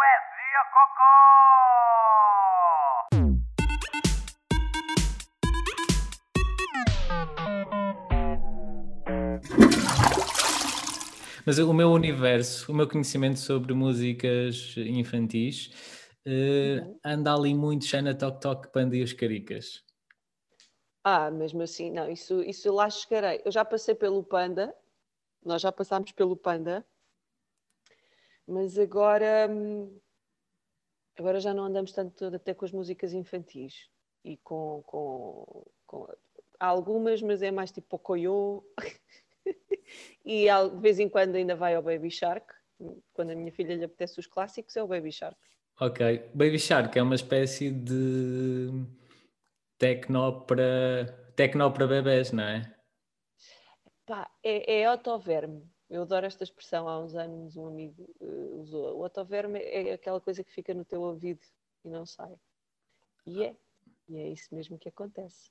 Poesia Cocó! Mas o meu universo, o meu conhecimento sobre músicas infantis eh, anda ali muito já na Toc Toc Panda e os Caricas. Ah, mesmo assim, não, isso, isso lá chegarei. Eu já passei pelo Panda, nós já passámos pelo Panda, mas agora, hum, agora já não andamos tanto até com as músicas infantis e com, com, com há algumas, mas é mais tipo Pocoyo e de vez em quando ainda vai ao Baby Shark. Quando a minha filha lhe apetece os clássicos, é o Baby Shark. Ok. Baby Shark é uma espécie de tecno para, tecno para bebés, não é? Pá, é, é otoverme. Eu adoro esta expressão. Há uns anos um amigo eh, usou. O otoverme é aquela coisa que fica no teu ouvido e não sai. E é. E é isso mesmo que acontece.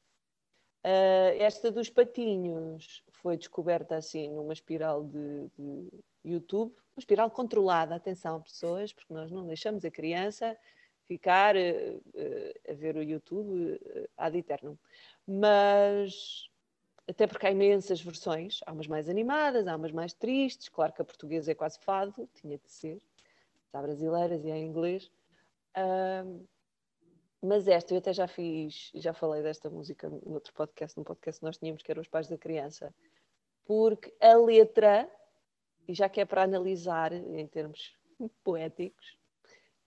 Ah, esta dos patinhos foi descoberta assim numa espiral de, de YouTube, uma espiral controlada, atenção pessoas, porque nós não deixamos a criança ficar eh, eh, a ver o YouTube ad eternum. Mas até porque há imensas versões, há umas mais animadas, há umas mais tristes, claro que a portuguesa é quase fado, tinha de ser, há brasileiras e há inglês. Ahm, mas esta, eu até já fiz, já falei desta música no outro podcast, num podcast que nós tínhamos, que era Os Pais da Criança, porque a letra, e já que é para analisar em termos poéticos,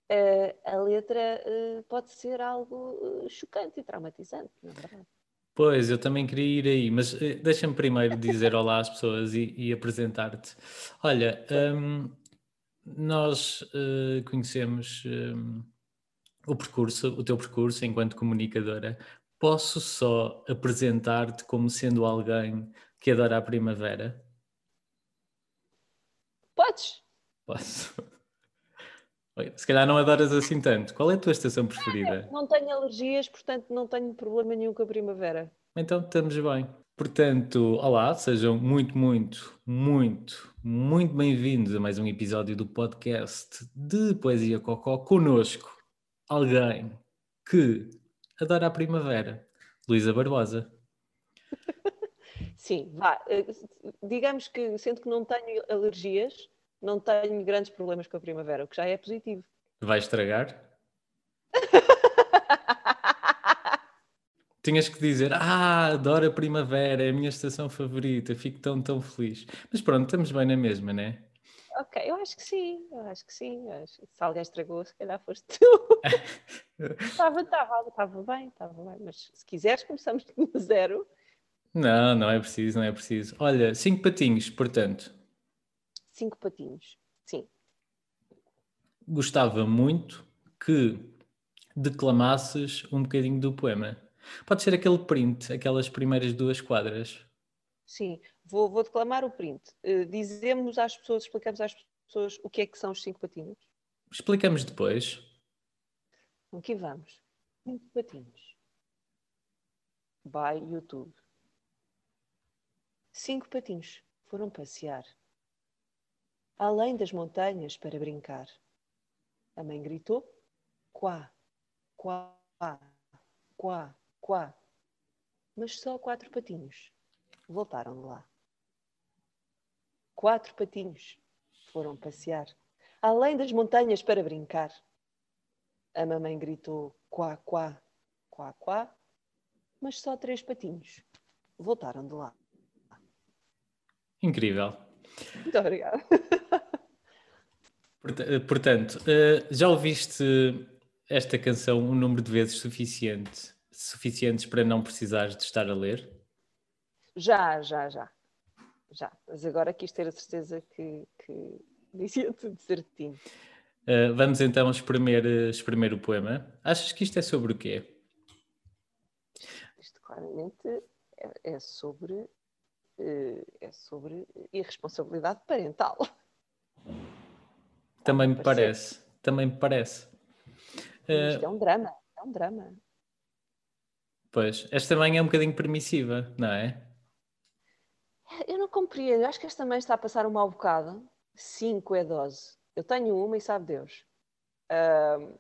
eh, a letra eh, pode ser algo eh, chocante e traumatizante, não é verdade? Pois, eu também queria ir aí, mas eh, deixa-me primeiro dizer olá às pessoas e, e apresentar-te. Olha, hum, nós eh, conhecemos hum, o percurso, o teu percurso enquanto comunicadora. Posso só apresentar-te como sendo alguém que adora a primavera? Podes? Posso? Se calhar não adoras assim tanto. Qual é a tua estação preferida? Não tenho alergias, portanto não tenho problema nenhum com a primavera. Então estamos bem. Portanto, olá, sejam muito, muito, muito, muito bem-vindos a mais um episódio do podcast de Poesia Cocó. Conosco, alguém que adora a primavera, Luísa Barbosa. Sim, vá. eh, Digamos que, sendo que não tenho alergias, não tenho grandes problemas com a primavera, o que já é positivo. Vai estragar? Tinhas que dizer, ah, adoro a primavera, é a minha estação favorita, fico tão, tão feliz. Mas pronto, estamos bem na mesma, né? Ok, eu acho que sim, eu acho que sim. acho que Se alguém estragou, se calhar foste tu. Estava, estava, estava bem, estava bem. Mas se quiseres, começamos do zero. Não, não é preciso, não é preciso. Olha, cinco patinhos, portanto, Cinco patinhos. Sim. gostava muito que declamasses um bocadinho do poema. Pode ser aquele print, aquelas primeiras duas quadras. Sim, vou, vou declamar o print. Eh, dizemos às pessoas, explicamos às pessoas o que é que são os cinco patinhos. Explicamos depois. Aqui vamos. Cinco patinhos. By YouTube. Cinco patinhos foram passear. Além das montanhas para brincar. A mãe gritou: Quá, quá, quá, quá. Mas só quatro patinhos voltaram de lá. Quatro patinhos foram passear. Além das montanhas para brincar. A mamãe gritou quá, quá, quá, quá, mas só três patinhos voltaram de lá. Incrível. Muito obrigada. Porta- Portanto, eh, já ouviste esta canção um número de vezes suficiente, suficientes para não precisares de estar a ler? Já, já, já. Já. Mas agora quis ter a certeza que, que dizia tudo certinho. Eh, vamos então espremer, eh, espremer o poema. Achas que isto é sobre o quê? Isto claramente é, é sobre é sobre irresponsabilidade parental. Também me parece. Também me parece. Eh, Isto é um drama, é um drama. Pois, esta mãe é um bocadinho permissiva, não é? Eu não compreendo, eu acho que esta mãe está a passar um mau bocado. Cinco é dose. Eu tenho uma e sabe Deus. Uh,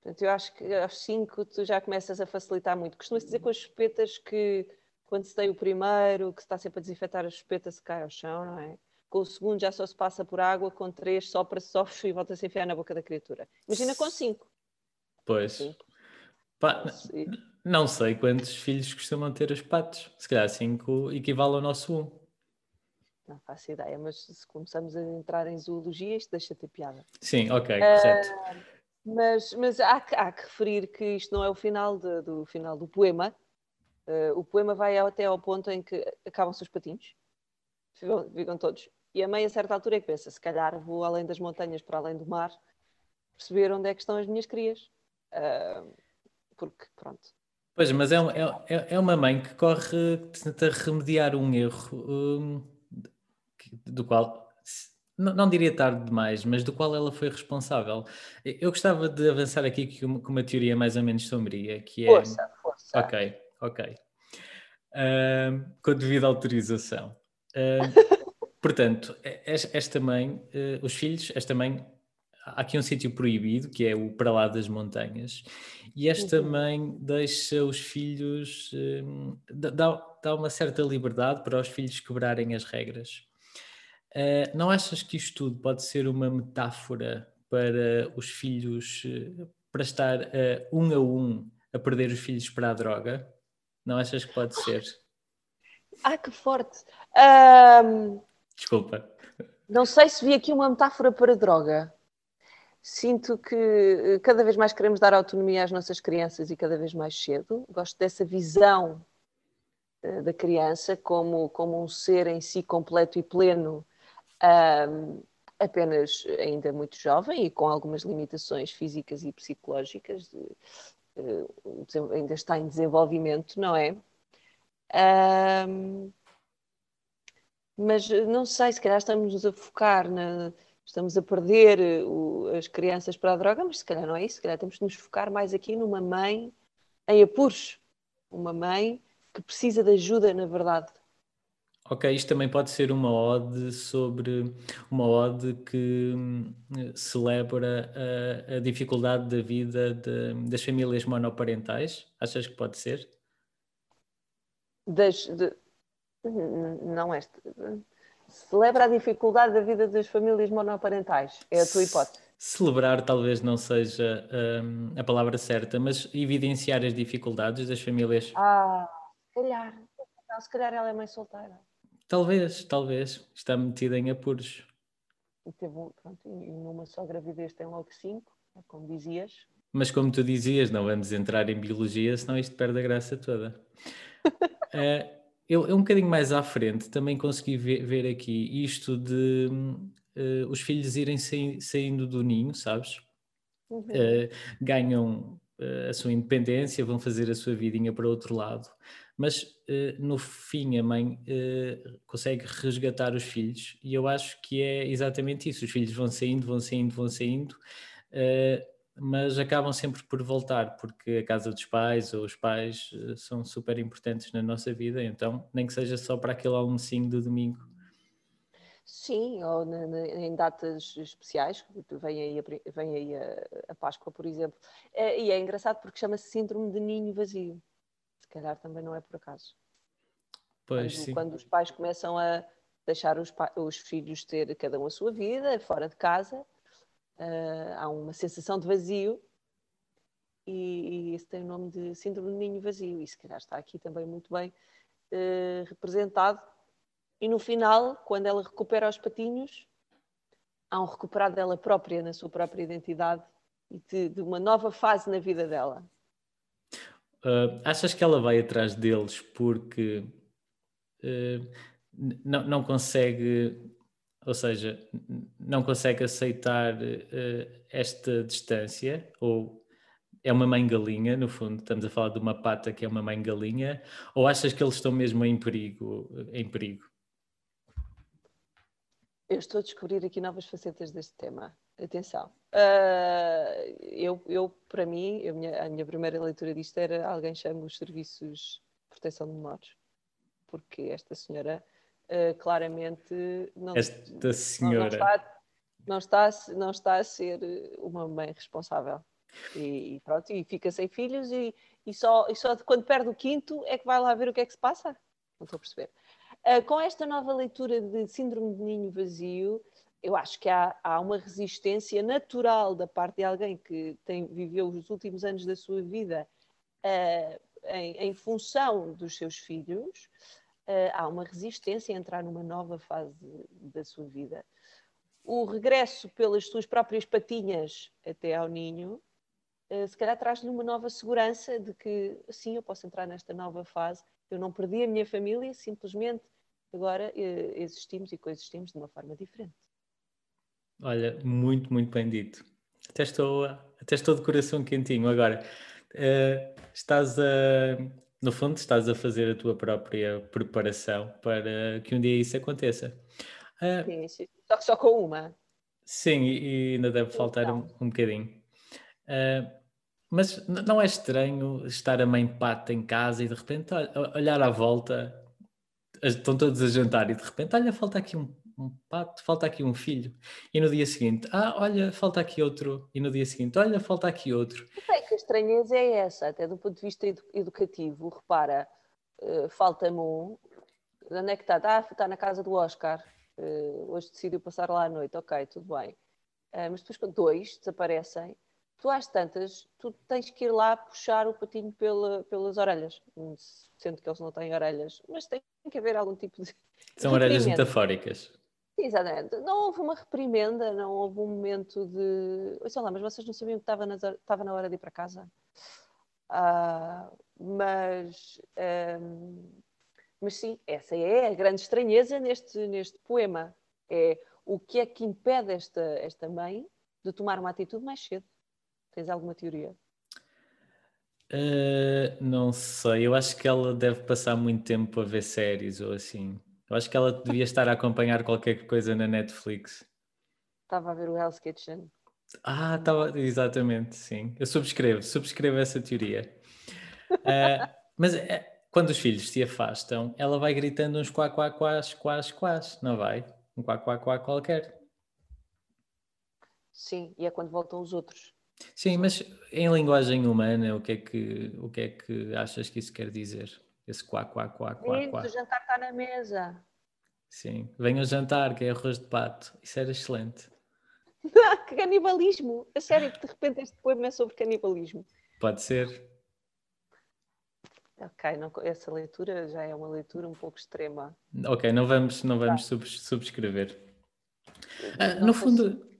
portanto, eu acho que aos 5 tu já começas a facilitar muito. Costuma-se dizer com as chupetas que quando se tem o primeiro, que se está sempre a desinfetar a chupeta, se cai ao chão, não é? Com o segundo já só se passa por água, com três sopra, sofre e volta-se a enfiar na boca da criatura. Imagina com cinco. Pois. Cinco. Pá, não sei quantos filhos costumam ter os patos. Se calhar cinco equivale ao nosso um. Não faço ideia, mas se começamos a entrar em zoologia, isto deixa ter piada. Sim, ok, correto. Uh, mas mas há, há, que referir que isto não é o final de, do final do poema. Uh, o poema vai até ao ponto em que acabam-se os patinhos, ficam, ficam, todos. E a mãe, a certa altura, é que pensa: se calhar vou além das montanhas, para além do mar, perceber onde é que estão as minhas crias. Uh, porque, pronto, Pois, mas é, é, é uma mãe que corre, tenta remediar um erro um, do qual, não, não, diria tarde demais, mas do qual ela foi responsável. Eu gostava de avançar aqui com uma, com uma teoria mais ou menos sombria, que é... Força, força. Ok, ok. Uh, com devida autorização. Uh, portanto, esta mãe, uh, os filhos, esta mãe há aqui um sítio proibido, que é o para lá das montanhas, e esta uhum. mãe deixa os filhos, um, dá, dá uma certa liberdade para os filhos quebrarem as regras. Uh, não achas que isto tudo pode ser uma metáfora para os filhos, uh, para estar uh, um a um a perder os filhos para a droga? Não achas que pode ser? Ah, que forte! Um... Desculpa. Não sei se vi aqui uma metáfora para droga sinto que eh, cada vez mais queremos dar autonomia às nossas crianças e cada vez mais cedo. Gosto dessa visão uh, da criança como, como um ser em si completo e pleno, um, apenas ainda muito jovem e com algumas limitações físicas e psicológicas. Ainda está em desenvolvimento, não é? Um, mas não sei, se calhar estamos a focar na estamos a perder eh, o, as crianças para a droga, mas se calhar não é isso, se calhar temos de nos focar mais aqui numa mãe em apuros, uma mãe que precisa de ajuda, na verdade. Ok, isto também pode ser uma ode sobre uma ode que hum, celebra a, a, dificuldade da vida de, das famílias monoparentais. Achas que pode ser? Das, de, não este celebra a dificuldade da vida das famílias monoparentais. É a tua hipótese. Celebrar talvez não seja um, a palavra certa, mas evidenciar as dificuldades das famílias. Ah, se calhar. Não, se calhar ela é mãe solteira. Talvez, talvez. Está metida em apuros. E, teve, pronto, e numa só gravidez tem logo cinco, como dizias. Mas como tu dizias, não vamos entrar em biologia, senão isto perde a graça toda. uh, eu, eu um bocadinho mais à frente também consegui ver, ver aqui isto de uh, os filhos irem saindo do ninho, sabes? Uhum. Uh, ganham a sua independência, vão fazer a sua vidinha para outro lado, mas no fim a mãe consegue resgatar os filhos e eu acho que é exatamente isso. Os filhos vão saindo, vão saindo, vão saindo mas acabam sempre por voltar, porque a casa dos pais ou os pais eh, são super importantes na nossa vida, então nem que seja só para aquele almocinho do domingo. Sim, ou em datas especiais, vem aí, a, vem aí a, a, Páscoa, por exemplo. E é engraçado porque chama-se síndrome de ninho vazio. Se calhar também não é por acaso. Pois, quando, sim. quando os pais começam a deixar os, os filhos ter cada um a sua vida, fora de casa, uh, há uma sensação de vazio e, e isso tem o nome de síndrome de ninho vazio e se calhar está aqui também muito bem uh, representado e no final, quando ela recupera os patinhos, há um recuperar dela própria, na sua própria identidade e de, de uma nova fase na vida dela. Uh, achas que ela vai atrás deles porque uh, não, não consegue ou seja, não consegue aceitar uh, esta distância, ou é uma mãe galinha, no fundo, estamos a falar de uma pata que é uma mãe galinha, ou achas que eles estão mesmo em perigo? Em perigo? Eu estou a descobrir aqui novas facetas deste tema. Atenção. Uh, eu, eu, para mim, a minha, a minha primeira leitura disto era alguém chama os serviços de proteção de menores, porque esta senhora uh, claramente não, Esta senhora. Não, está, não está, não está a ser uma mãe responsável. E, e pronto, e fica sem filhos e, e, só, e só quando perde o quinto é que vai lá ver o que é que se passa. Não estou a perceber. Uh, com esta nova leitura de Síndrome de Ninho Vazio, eu acho que há, há, uma resistência natural da parte de alguém que tem, viveu os últimos anos da sua vida uh, em, em, função dos seus filhos, uh, há uma resistência a entrar numa nova fase da sua vida. O regresso pelas suas próprias patinhas até ao ninho, uh, se calhar traz-lhe uma nova segurança de que, sim, eu posso entrar nesta nova fase, eu não perdi a minha família, simplesmente agora existimos e coexistimos de uma forma diferente. Olha, muito, muito bem dito. Até estou, até estou de coração quentinho. Agora, uh, estás a, no fundo, estás a fazer a tua própria preparação para que um dia isso aconteça. Uh, sim, sim. Só que só com uma. Sim, e, ainda deve faltar um, um bocadinho. Uh, mas não é estranho estar a mãe pata em casa e de repente olhar à volta, estão todos a jantar e de repente, olha, falta aqui um um pato, falta aqui um filho. E no dia seguinte, ah, olha, falta aqui outro. E no dia seguinte, olha, falta aqui outro. Que a estranheza é essa, até do ponto de vista educativo. Repara, uh, falta-me um. Onde é que está? Está, está na casa do Oscar. Uh, hoje decidiu passar lá à noite. Ok, tudo bem. Uh, mas depois, quando dois desaparecem, tu às tantas, tu tens que ir lá puxar o patinho pela, pelas orelhas. Sendo que eles não têm orelhas. Mas tem que haver algum tipo de. São orelhas metafóricas. Exatamente. Não houve uma reprimenda, não houve um momento de. Sei lá, mas vocês não sabiam que estava na, estava na hora de ir para casa? Uh, mas, um, mas sim, essa é a grande estranheza neste, neste poema. É o que é que impede esta, esta mãe de tomar uma atitude mais cedo? Tens alguma teoria? Uh, não sei, eu acho que ela deve passar muito tempo a ver séries ou assim. Eu acho que ela devia estar a acompanhar qualquer coisa na Netflix. Estava a ver o Hell's Kitchen. Ah, estava, exatamente, sim. Eu subscrevo, subscrevo essa teoria. Uh, mas é, quando os filhos se afastam, ela vai gritando uns quá, quá, quás, quás, quás, não vai? Um quá, quá, quá qualquer. Sim, e é quando voltam os outros. Sim, mas em linguagem humana, o que é que, o que, é que achas que isso quer dizer? Esse quá, quá, quá, quá, Sim, quá. o jantar está na mesa. Sim, venham jantar, que é arroz de pato. Isso era excelente. que canibalismo! A sério, de repente este poema é sobre canibalismo. Pode ser. Ok, não, essa leitura já é uma leitura um pouco extrema. Ok, não vamos, não vamos tá. subscrever. Ah, no fundo.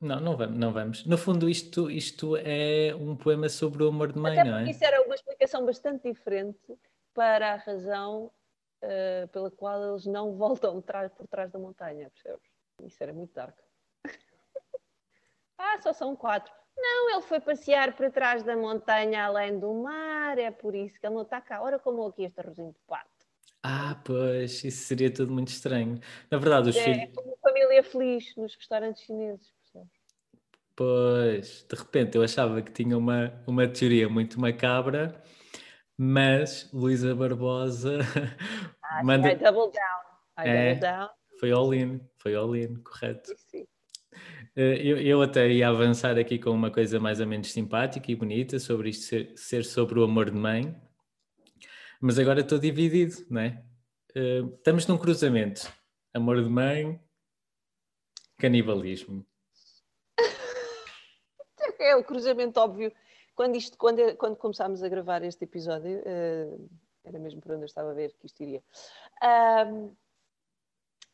Não, não vamos, não vamos. No fundo, isto, isto é um poema sobre o amor de mãe, Até não é? Isso era uma explicação bastante diferente para a razão uh, pela qual eles não voltam por trás da montanha, percebes? Isso era muito dark. ah, só são quatro. Não, ele foi passear para trás da montanha, além do mar, é por isso que ele não está cá. Ora, como aqui este arrozinho de pato. Ah, pois, isso seria tudo muito estranho. Na verdade, os é, filhos. É como família feliz nos restaurantes chineses. Pois, de repente eu achava que tinha uma, uma teoria muito macabra, mas Luísa Barbosa ah, manda. I double down. I é, double down. Foi all in, foi all in, correto. Sim. Eh, eu, eu até ia avançar aqui com uma coisa mais ou menos simpática e bonita sobre isto ser, ser sobre o amor de mãe, mas agora estou dividido, não é? Uh, estamos num cruzamento: amor de mãe, canibalismo é o cruzamento óbvio. Quando, isto, quando, quando começámos a gravar este episódio, uh, era mesmo por onde eu estava a ver que isto iria.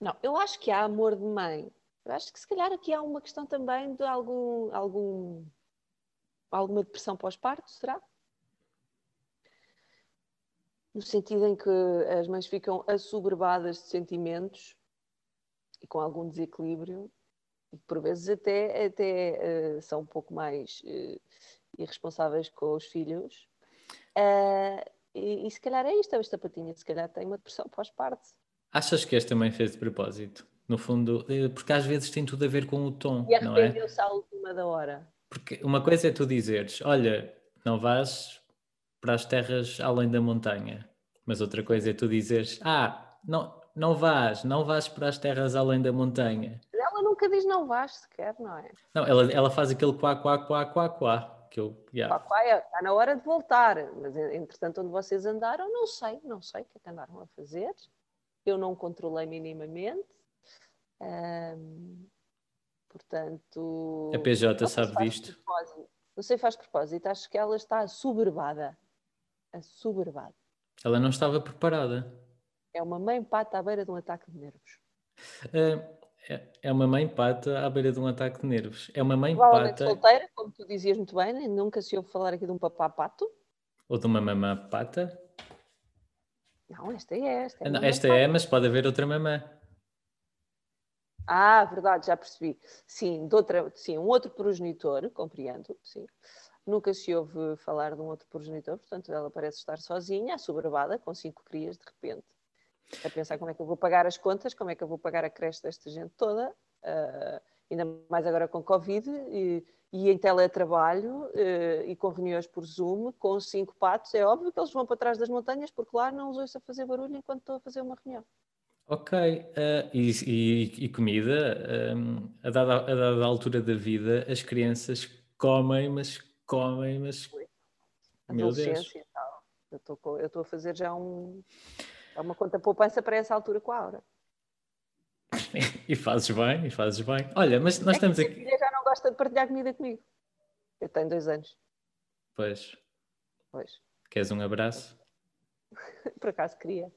Não, eu acho que há amor de mãe. Eu acho que se calhar aqui há uma questão também de algum, algum alguma depressão pós-parto, será? No sentido em que as mães ficam assoberbadas de sentimentos e com algum desequilíbrio por vezes até, até uh, são um pouco mais uh, irresponsáveis com os filhos. Uh, e, e, se calhar é isto, esta patinha, se calhar tem uma depressão pós-parto. Achas que esta também fez de propósito? No fundo, porque às vezes tem tudo a ver com o tom, e é? arrependeu-se à última da hora. Porque uma coisa é tu dizeres, olha, não vais para as terras além da montanha. Mas outra coisa é tu dizeres, ah, não, não vás, não vás para as terras além da montanha nunca diz não vais sequer, não é? Não, ela, ela faz aquele quá, quá, quá, quá, quá. Que eu, yeah. Pá, é, está na hora de voltar. Mas, entretanto, onde vocês andaram, não sei, não sei o que é que andaram a fazer. Eu não controlei minimamente. Portanto. A PJ sabe disto. propósito. Não sei se faz propósito. Acho que ela está assoberbada. Assoberbada. Ela não estava preparada. É uma mãe pata à beira de um ataque de nervos. É, é- é uma mãe pata à beira de um ataque de nervos. É uma mãe Provavelmente pata solteira, como tu dizias muito bem, nem nunca se ouve falar aqui de um papá pato. ou de uma mamã pata. Não, esta é esta. Ah, não, esta pata. é, mas pode haver outra mamã. Ah, verdade, já percebi. Sim, de outra, sim, um outro progenitor, compreendo, sim. Nunca se ouve falar de um outro progenitor, portanto ela parece estar sozinha, assoberbada, com cinco crias de repente. A pensar como é que eu vou pagar as contas, como é que eu vou pagar a creche desta gente toda, ah, ainda mais agora com Covid, e, e em teletrabalho, eh, e com reuniões por Zoom, com cinco patos, é óbvio que eles vão para trás das montanhas, porque lá não os ouço a fazer barulho enquanto estou a fazer uma reunião. Ok. ah, e, e- e comida, hum, a, dada, a dada altura da vida, as crianças comem, mas comem, mas. Meu Deus. eu estou a fazer já um, é uma conta poupança para essa altura com a Aura. E fazes bem, e fazes bem. Olha, mas nós É estamos a minha aqui. filha já não gosta de partilhar comida comigo. Eu tenho dois anos. Pois, Pois, queres um abraço? por acaso queria.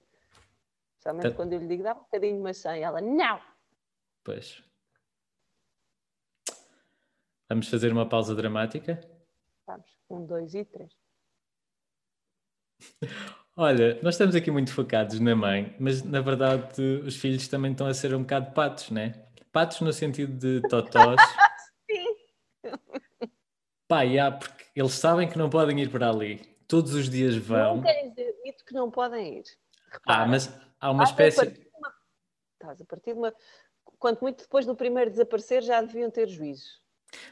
Especialmente Tá. quando eu lhe digo, dá um bocadinho de maçã. E ela, não! Pois. Vamos fazer uma pausa dramática? Vamos, um, dois e três. Olha, nós estamos aqui muito focados na mãe, mas na verdade os filhos também estão a ser um bocado patos, né? Patos no sentido de totós. Sim. Pá, já, porque eles sabem que não podem ir para ali. Todos os dias vão. Não dizer dito que não podem ir. Ah, Repara, mas há uma espécie. uma- Estás a partir de uma... Quanto muito depois do primeiro desaparecer já deviam ter juízo.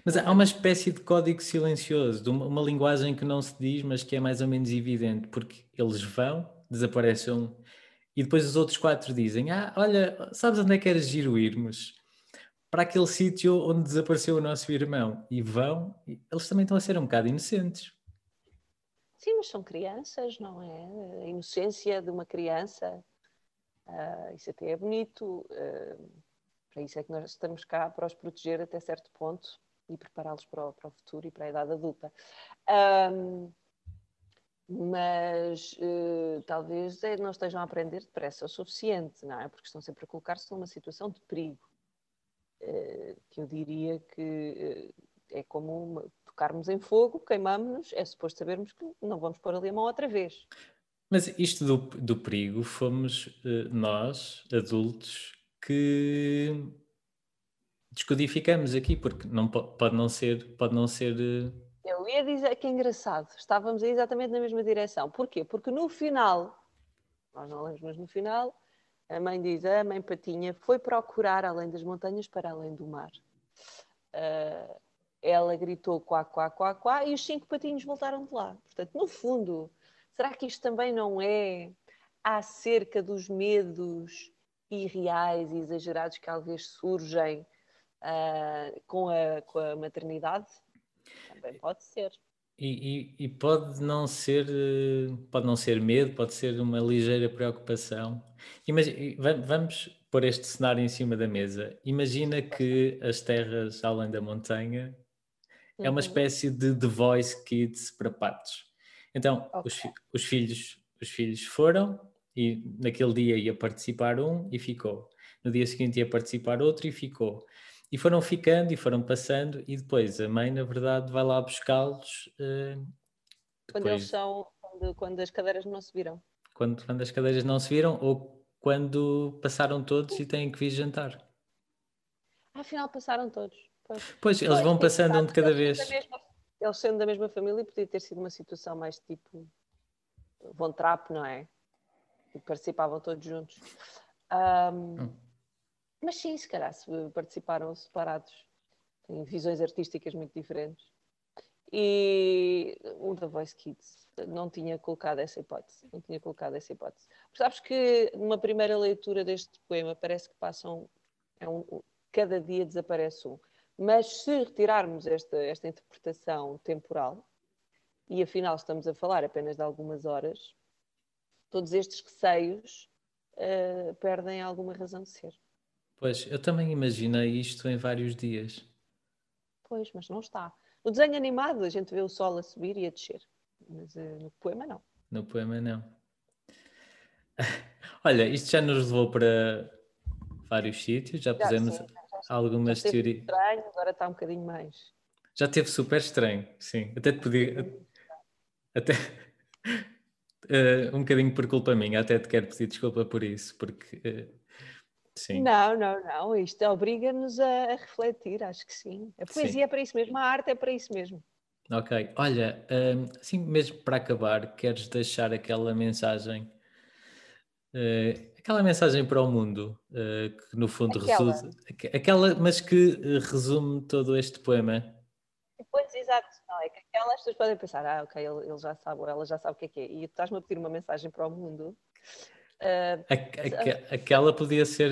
Mas há uma espécie de código silencioso, de uma, uma linguagem que não se diz, mas que é mais ou menos evidente, porque eles vão, desaparecem e depois os outros quatro dizem: Ah, olha, sabes onde é que era giro irmos? Para aquele sítio onde desapareceu o nosso irmão. E vão, e eles também estão a ser um bocado inocentes. Sim, mas são crianças, não é? A inocência de uma criança, ah, isso até é bonito. ah, para isso é que nós estamos cá, para os proteger até certo ponto e prepará-los para, para o futuro e para a idade adulta. Ahm, mas eh, talvez eh, não estejam a aprender depressa o suficiente, não é? Porque estão sempre a colocar-se numa situação de perigo. Eh, que eu diria que eh, é como uma- tocarmos em fogo, queimamos-nos, é suposto sabermos que não vamos pôr ali a mão outra vez. Mas isto do, do perigo fomos nós, adultos, que descodificamos aqui, porque não, po- pode não ser, pode não ser eh, Eu ia dizer que é engraçado, estávamos exatamente na mesma direção. Porquê? Porque no final, nós não lemos, mas no final, a mãe diz: a mãe Patinha foi procurar além das montanhas para além do mar. Ah, ela gritou quá, quá, quá, quá, e os cinco patinhos voltaram de lá. Portanto, no fundo, será que isto também não é acerca dos medos irreais e exagerados que talvez surgem ah, com, a, com a maternidade? Também pode ser. E, e- e pode não ser pode não ser medo, pode ser uma ligeira preocupação. Imagi- va- vamos pôr este cenário em cima da mesa. Imagina que as terras além da montanha é uma Uhum. espécie de The Voice Kids para patos. Então, os, Ok. fi- os filhos, os filhos foram e naquele dia ia participar um e ficou. No dia seguinte ia participar outro e ficou. E foram ficando e foram passando e depois a mãe, na verdade, vai lá buscá-los eh, Quando eles são, quando, quando as cadeiras não se viram. quando, quando as cadeiras não se viram ou quando passaram todos e têm que vir jantar. Afinal passaram todos. Pois. Pois, eles vão sim, passando um de cada vez. mesma- eles sendo da mesma família, podia ter sido uma situação mais tipo Von Trapp, não é? E participavam todos juntos. Ahm, Hum. Mas sim, se calhar se participaram separados. Têm visões artísticas muito diferentes. E o The Voice Kids não tinha colocado essa hipótese. Não tinha colocado essa hipótese. Mas sabes que numa primeira leitura deste poema parece que passam. É um, cada dia desaparece um. Mas se retirarmos esta, esta interpretação temporal, e afinal estamos a falar apenas de algumas horas, todos estes receios uh, perdem alguma razão de ser. Pois, eu também imaginei isto em vários dias. Pois, mas não está. No desenho animado a gente vê o sol a subir e a descer, mas uh, no poema não. No poema não. Olha, isto já nos levou para vários sítios, já pusemos sim, já, algumas já teorias. estranho, agora está um bocadinho mais. Já teve super estranho, sim. Até te podia. Até. Uh, um bocadinho por culpa minha, até te quero pedir desculpa por isso, porque. Uh, sim. Não, não, não. Isto obriga-nos a, a, refletir, acho que sim. A poesia sim. é para isso mesmo, a arte é para isso mesmo. Ok. Olha, um, assim mesmo para acabar, queres deixar aquela mensagem Uh, aquela mensagem para o mundo, uh, que no fundo aquela. resume, aquela, mas que uh, resume todo este poema. Pois, exato, não, é que aquelas pessoas podem pensar, ah, ok, ele, ele, já sabe, ou ela já sabe o que é que é, e tu estás-me a pedir uma mensagem para o mundo. A, aquela podia ser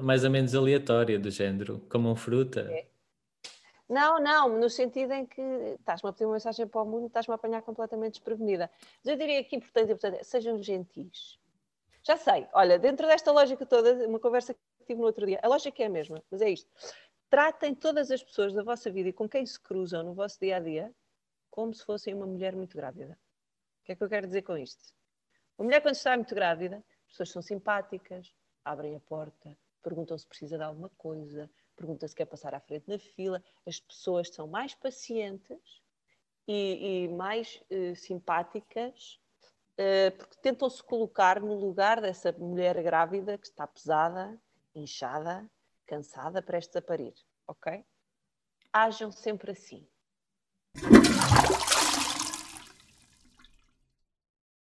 mais ou menos aleatória, do género, como um fruta. É. Não, não, no sentido em que estás-me a pedir uma mensagem para o mundo estás-me a apanhar completamente desprevenida. Mas eu diria que importante, importante é, sejam gentis já sei, olha, dentro desta lógica toda, uma conversa que tive no outro dia, a lógica é a mesma, mas é isto. Tratem todas as pessoas da vossa vida e com quem se cruzam no vosso dia a dia como se fossem uma mulher muito grávida. O que é que eu quero dizer com isto? Uma mulher, quando está muito grávida, as pessoas são simpáticas, abrem a porta, perguntam se precisa de alguma coisa, perguntam se quer passar à frente na fila. As pessoas são mais pacientes e, e mais uh, simpáticas eh, porque tentam se colocar no lugar dessa mulher grávida que está pesada, inchada, cansada, prestes a parir, ok? Hajam sempre assim.